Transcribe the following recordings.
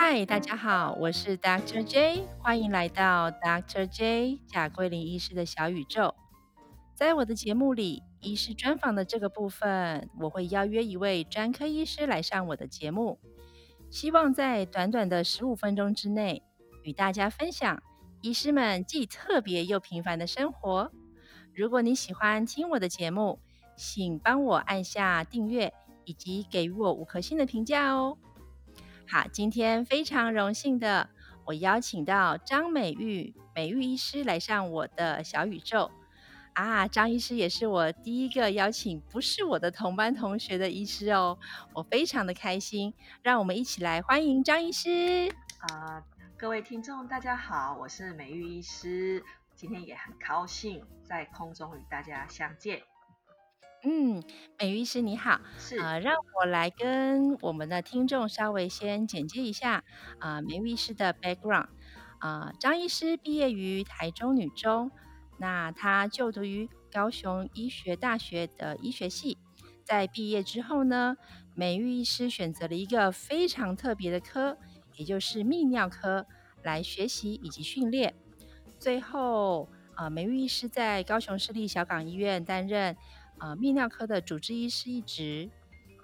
嗨，大家好，我是 Dr. J，欢迎来到 Dr. J 贾桂林医师的小宇宙。在我的节目里，医师专访的这个部分，我会邀约一位专科医师来上我的节目，希望在短短的十五分钟之内，与大家分享医师们既特别又平凡的生活。如果你喜欢听我的节目，请帮我按下订阅，以及给予我五颗星的评价哦。好，今天非常荣幸的，我邀请到张美玉美玉医师来上我的小宇宙啊。张医师也是我第一个邀请不是我的同班同学的医师哦，我非常的开心。让我们一起来欢迎张医师啊！各位听众，大家好，我是美玉医师，今天也很高兴在空中与大家相见。嗯，美玉医师你好，是。呃，让我来跟我们的听众稍微先简介一下啊，美玉医师的 background 啊，张医师毕业于台中女中，那他就读于高雄医学大学的医学系，在毕业之后呢，美玉医师选择了一个非常特别的科，也就是泌尿科来学习以及训练，最后啊，美玉医师在高雄市立小港医院担任。啊，泌尿科的主治医师一职，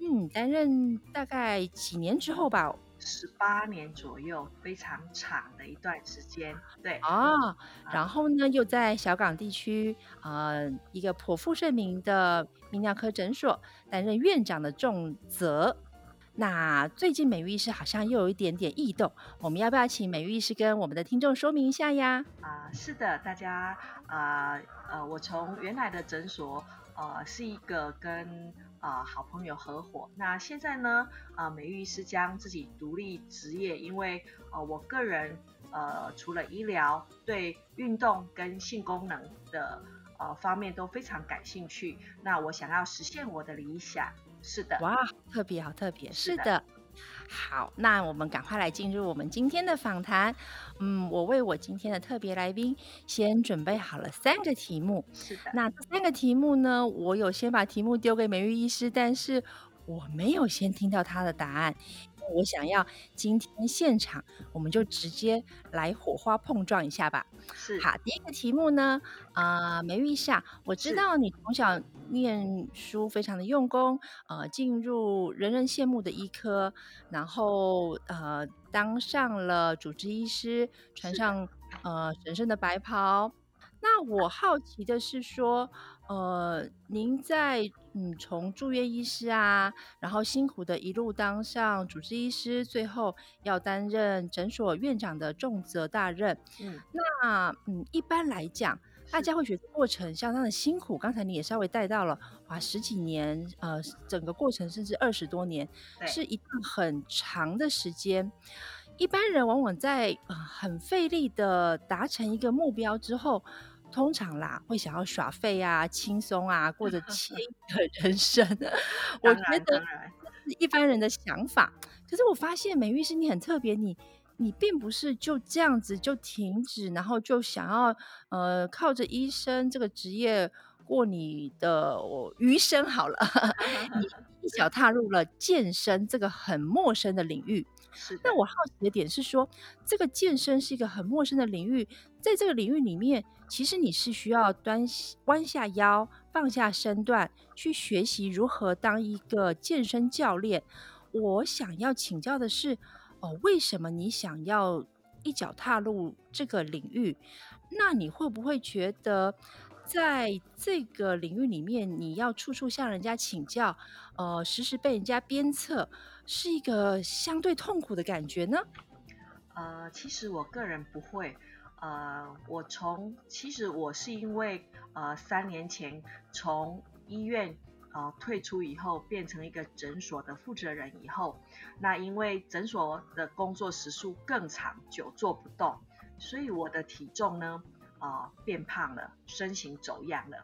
嗯，担任大概几年之后吧，十八年左右，非常长的一段时间。对啊，然后呢，又在小港地区呃一个颇负盛名的泌尿科诊所担任院长的重责。那最近美玉医师好像又有一点点异动，我们要不要请美玉医师跟我们的听众说明一下呀？啊，是的，大家啊呃，我从原来的诊所。呃，是一个跟啊好朋友合伙。那现在呢，啊美玉医师将自己独立职业，因为呃我个人呃除了医疗，对运动跟性功能的呃方面都非常感兴趣。那我想要实现我的理想，是的。哇，特别好，特别是的。好，那我们赶快来进入我们今天的访谈。嗯，我为我今天的特别来宾先准备好了三个题目。是的，那这三个题目呢，我有先把题目丢给美玉医师，但是我没有先听到他的答案。我想要今天现场，我们就直接来火花碰撞一下吧。是，好，第一个题目呢，啊，梅玉夏，我知道你从小念书非常的用功，呃，进入人人羡慕的医科，然后呃，当上了主治医师，穿上呃神圣的白袍。那我好奇的是说，呃，您在嗯从住院医师啊，然后辛苦的一路当上主治医师，最后要担任诊所院长的重责大任。嗯，那嗯一般来讲，大家会觉得过程相当的辛苦。刚才你也稍微带到了，哇，十几年，呃，整个过程甚至二十多年，是一段很长的时间。一般人往往在很费力的达成一个目标之后。通常啦，会想要耍废啊、轻松啊，过着惬意 的人生。我觉得是一般人的想法。可是我发现美玉是你很特别，你你并不是就这样子就停止，然后就想要呃靠着医生这个职业过你的余生好了。你一脚踏入了健身这个很陌生的领域。是。那我好奇的点是说，这个健身是一个很陌生的领域，在这个领域里面。其实你是需要端弯下腰，放下身段，去学习如何当一个健身教练。我想要请教的是，哦，为什么你想要一脚踏入这个领域？那你会不会觉得，在这个领域里面，你要处处向人家请教，呃，时时被人家鞭策，是一个相对痛苦的感觉呢？呃，其实我个人不会。呃，我从其实我是因为呃三年前从医院呃退出以后，变成一个诊所的负责人以后，那因为诊所的工作时数更长，久坐不动，所以我的体重呢啊变胖了，身形走样了。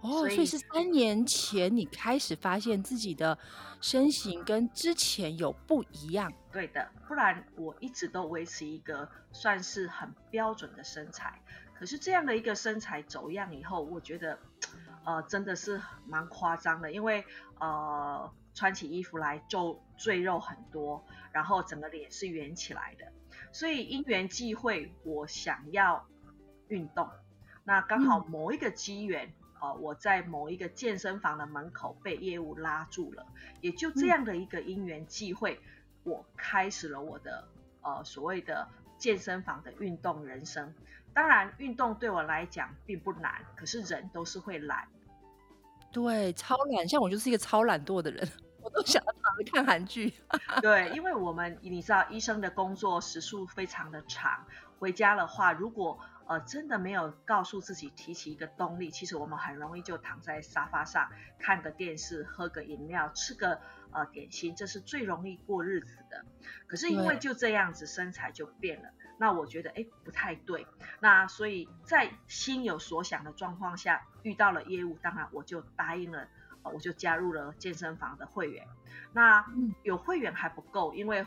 哦，所以是三年前你开始发现自己的身形跟之前有不一样。对的，不然我一直都维持一个算是很标准的身材。可是这样的一个身材走样以后，我觉得呃真的是蛮夸张的，因为呃穿起衣服来就赘肉很多，然后整个脸是圆起来的。所以因缘际会，我想要运动，那刚好某一个机缘，呃，我在某一个健身房的门口被业务拉住了，也就这样的一个因缘际会，我开始了我的呃所谓的健身房的运动人生。当然，运动对我来讲并不难，可是人都是会懒。对，超懒，像我就是一个超懒惰的人，我都想要躺着看韩剧。对，因为我们你知道，医生的工作时数非常的长，回家的话，如果呃真的没有告诉自己提起一个动力，其实我们很容易就躺在沙发上看个电视，喝个饮料，吃个呃点心，这是最容易过日子的。可是因为就这样子，身材就变了。那我觉得哎不太对，那所以在心有所想的状况下遇到了业务，当然我就答应了，我就加入了健身房的会员。那有会员还不够，因为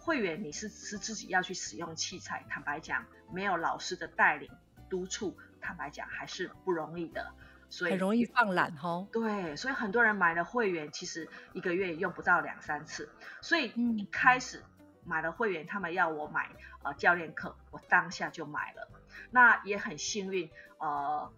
会员你是是自己要去使用器材，坦白讲没有老师的带领督促，坦白讲还是不容易的，所以很容易放懒哦。对，所以很多人买了会员，其实一个月也用不到两三次，所以一开始。买了会员，他们要我买呃教练课，我当下就买了。那也很幸运，呃，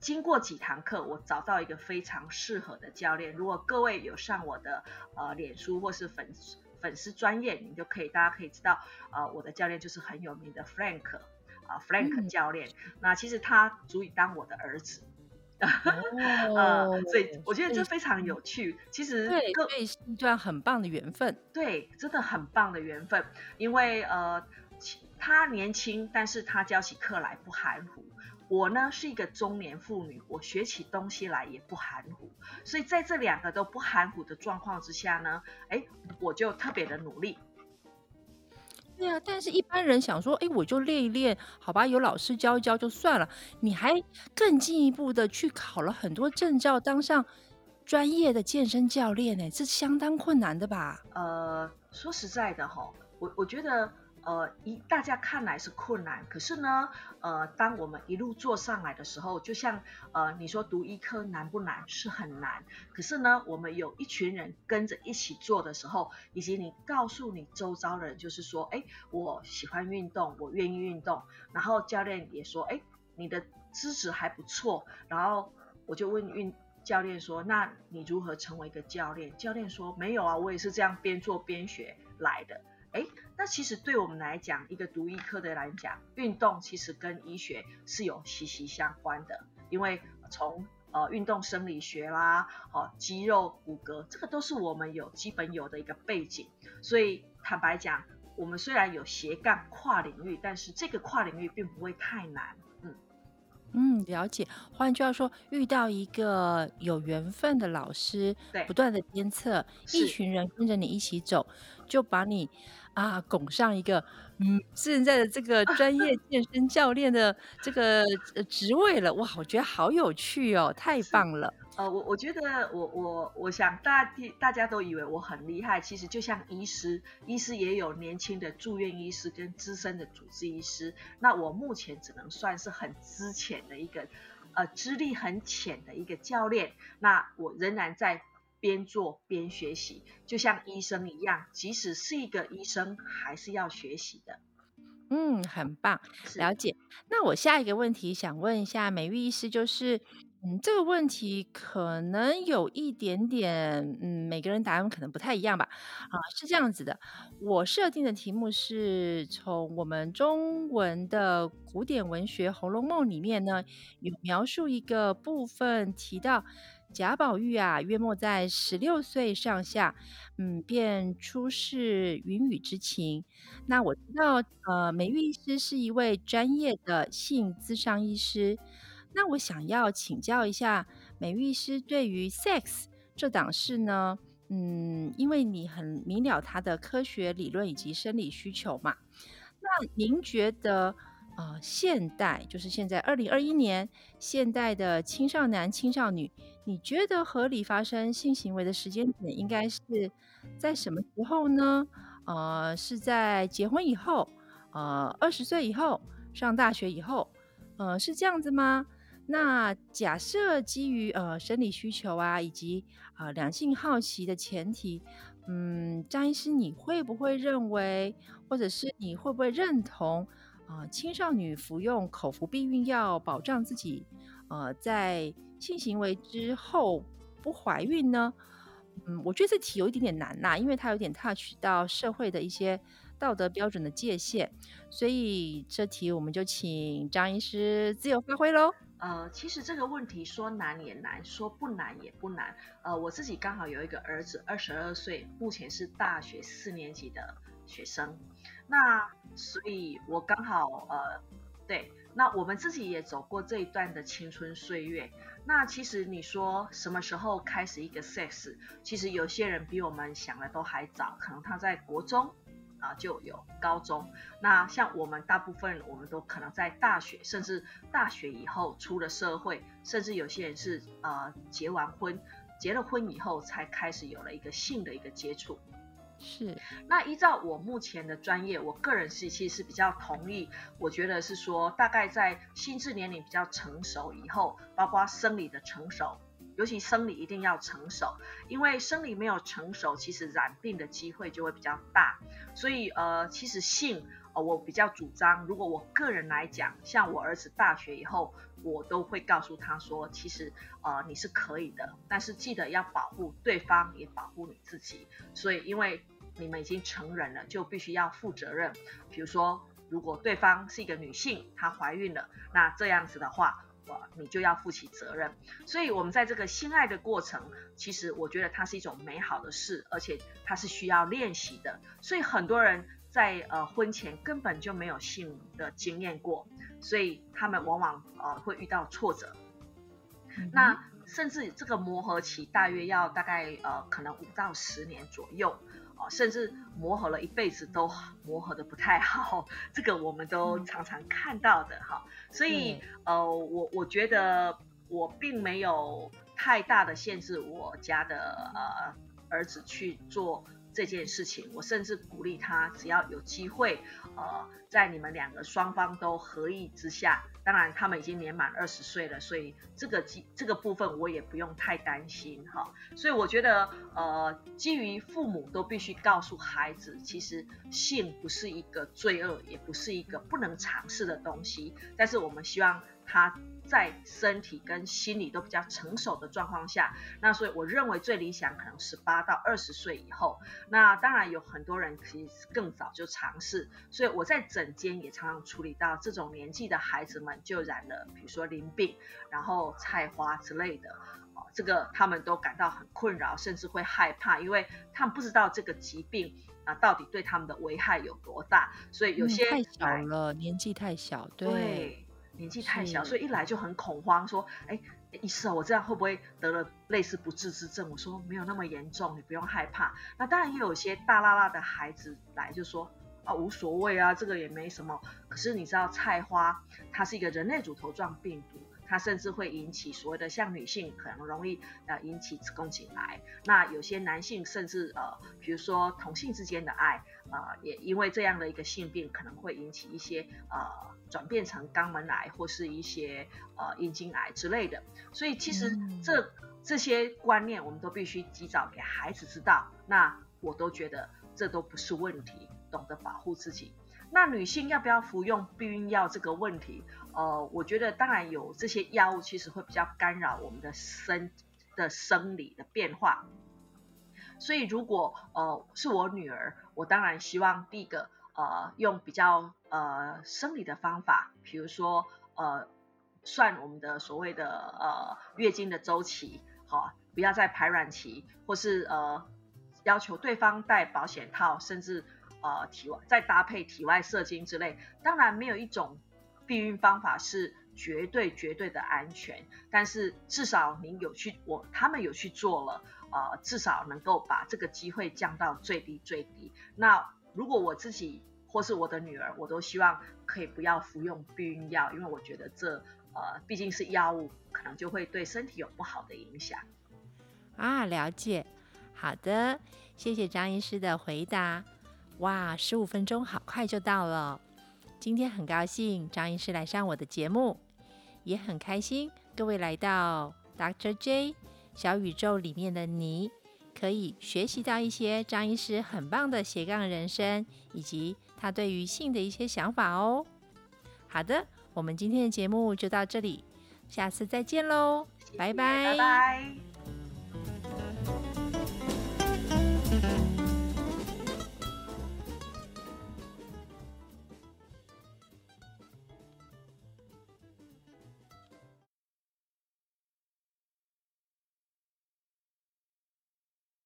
经过几堂课，我找到一个非常适合的教练。如果各位有上我的呃脸书或是粉粉丝专业，你就可以大家可以知道，呃，我的教练就是很有名的 Frank 啊，Frank 教练。那其实他足以当我的儿子。哦，所以我觉得这非常有趣。其实对，对，是一段很棒的缘分。对，真的很棒的缘分。因为呃，他年轻，但是他教起课来不含糊。我呢是一个中年妇女，我学起东西来也不含糊。所以在这两个都不含糊的状况之下呢，哎，我就特别的努力。对啊，但是一般人想说，哎，我就练一练，好吧，有老师教一教就算了。你还更进一步的去考了很多证照，当上专业的健身教练，呢，这相当困难的吧？呃，说实在的哈，我我觉得。呃，一大家看来是困难，可是呢，呃，当我们一路做上来的时候，就像呃，你说读医科难不难？是很难。可是呢，我们有一群人跟着一起做的时候，以及你告诉你周遭的人，就是说，哎，我喜欢运动，我愿意运动。然后教练也说，哎，你的资质还不错。然后我就问运教练说，那你如何成为一个教练？教练说，没有啊，我也是这样边做边学来的。哎，那其实对我们来讲，一个读医科的来讲，运动其实跟医学是有息息相关的，因为从呃运动生理学啦，哦肌肉骨骼，这个都是我们有基本有的一个背景。所以坦白讲，我们虽然有斜杠跨领域，但是这个跨领域并不会太难。嗯嗯，了解。换句话说，遇到一个有缘分的老师，对，不断的鞭策，一群人跟着你一起走，就把你。啊，拱上一个嗯，现在的这个专业 健身教练的这个职位了，哇，我觉得好有趣哦，太棒了。呃，我我觉得我我我想大大家都以为我很厉害，其实就像医师，医师也有年轻的住院医师跟资深的主治医师，那我目前只能算是很资浅的一个，呃，资历很浅的一个教练，那我仍然在。边做边学习，就像医生一样，即使是一个医生，还是要学习的。嗯，很棒，了解。那我下一个问题想问一下美玉医师，就是，嗯，这个问题可能有一点点，嗯，每个人答案可能不太一样吧。啊，是这样子的，我设定的题目是从我们中文的古典文学《红楼梦》里面呢，有描述一个部分提到。贾宝玉啊，约莫在十六岁上下，嗯，便出世云雨之情。那我知道，呃，美玉医师是一位专业的性咨商医师。那我想要请教一下，美玉师对于 sex 这档事呢，嗯，因为你很明了他的科学理论以及生理需求嘛，那您觉得？呃，现代就是现在二零二一年，现代的青少男、青少女，你觉得合理发生性行为的时间点应该是在什么时候呢？呃，是在结婚以后，呃，二十岁以后，上大学以后，呃，是这样子吗？那假设基于呃生理需求啊，以及啊两性好奇的前提，嗯，张医师，你会不会认为，或者是你会不会认同啊青少年服用口服避孕药保障自己呃在性行为之后不怀孕呢？嗯，我觉得这题有一点点难呐，因为它有点 touch 到社会的一些道德标准的界限，所以这题我们就请张医师自由发挥喽。呃，其实这个问题说难也难，说不难也不难。呃，我自己刚好有一个儿子，二十二岁，目前是大学四年级的学生。那所以，我刚好呃，对，那我们自己也走过这一段的青春岁月。那其实你说什么时候开始一个 sex？其实有些人比我们想的都还早，可能他在国中。啊，就有高中。那像我们大部分，我们都可能在大学，甚至大学以后出了社会，甚至有些人是呃结完婚，结了婚以后才开始有了一个性的一个接触。是。那依照我目前的专业，我个人是其实是比较同意，我觉得是说，大概在心智年龄比较成熟以后，包括生理的成熟。尤其生理一定要成熟，因为生理没有成熟，其实染病的机会就会比较大。所以呃，其实性呃，我比较主张，如果我个人来讲，像我儿子大学以后，我都会告诉他说，其实呃你是可以的，但是记得要保护对方，也保护你自己。所以因为你们已经成人了，就必须要负责任。比如说，如果对方是一个女性，她怀孕了，那这样子的话。你就要负起责任，所以，我们在这个性爱的过程，其实我觉得它是一种美好的事，而且它是需要练习的。所以，很多人在呃婚前根本就没有性的经验过，所以他们往往呃会遇到挫折。那甚至这个磨合期大约要大概呃可能五到十年左右。哦，甚至磨合了一辈子都磨合的不太好，这个我们都常常看到的哈。所以呃，我我觉得我并没有太大的限制我家的呃儿子去做。这件事情，我甚至鼓励他，只要有机会，呃，在你们两个双方都合意之下，当然他们已经年满二十岁了，所以这个基这个部分我也不用太担心哈。所以我觉得，呃，基于父母都必须告诉孩子，其实性不是一个罪恶，也不是一个不能尝试的东西，但是我们希望他。在身体跟心理都比较成熟的状况下，那所以我认为最理想可能十八到二十岁以后。那当然有很多人其实更早就尝试，所以我在诊间也常常处理到这种年纪的孩子们就染了，比如说淋病，然后菜花之类的，哦，这个他们都感到很困扰，甚至会害怕，因为他们不知道这个疾病啊到底对他们的危害有多大，所以有些太小了，年纪太小，对。年纪太小，所以一来就很恐慌，说：“哎，医生，我这样会不会得了类似不治之症？”我说：“没有那么严重，你不用害怕。”那当然也有些大拉拉的孩子来就说：“啊，无所谓啊，这个也没什么。”可是你知道菜花它是一个人类乳头状病毒。它甚至会引起所谓的像女性可能容易呃引起子宫颈癌，那有些男性甚至呃比如说同性之间的爱啊也因为这样的一个性病可能会引起一些呃转变成肛门癌或是一些呃阴茎癌之类的，所以其实这这些观念我们都必须及早给孩子知道，那我都觉得这都不是问题，懂得保护自己。那女性要不要服用避孕药这个问题？呃，我觉得当然有这些药物，其实会比较干扰我们的生的生理的变化。所以如果呃是我女儿，我当然希望第一个呃用比较呃生理的方法，比如说呃算我们的所谓的呃月经的周期，好，不要在排卵期，或是呃要求对方戴保险套，甚至。呃，体外再搭配体外射精之类，当然没有一种避孕方法是绝对绝对的安全，但是至少您有去我他们有去做了，呃，至少能够把这个机会降到最低最低。那如果我自己或是我的女儿，我都希望可以不要服用避孕药，因为我觉得这呃毕竟是药物，可能就会对身体有不好的影响。啊，了解，好的，谢谢张医师的回答。哇，十五分钟好快就到了！今天很高兴张医师来上我的节目，也很开心各位来到 Dr. J 小宇宙里面的你，可以学习到一些张医师很棒的斜杠人生，以及他对于性的一些想法哦。好的，我们今天的节目就到这里，下次再见喽，拜拜拜。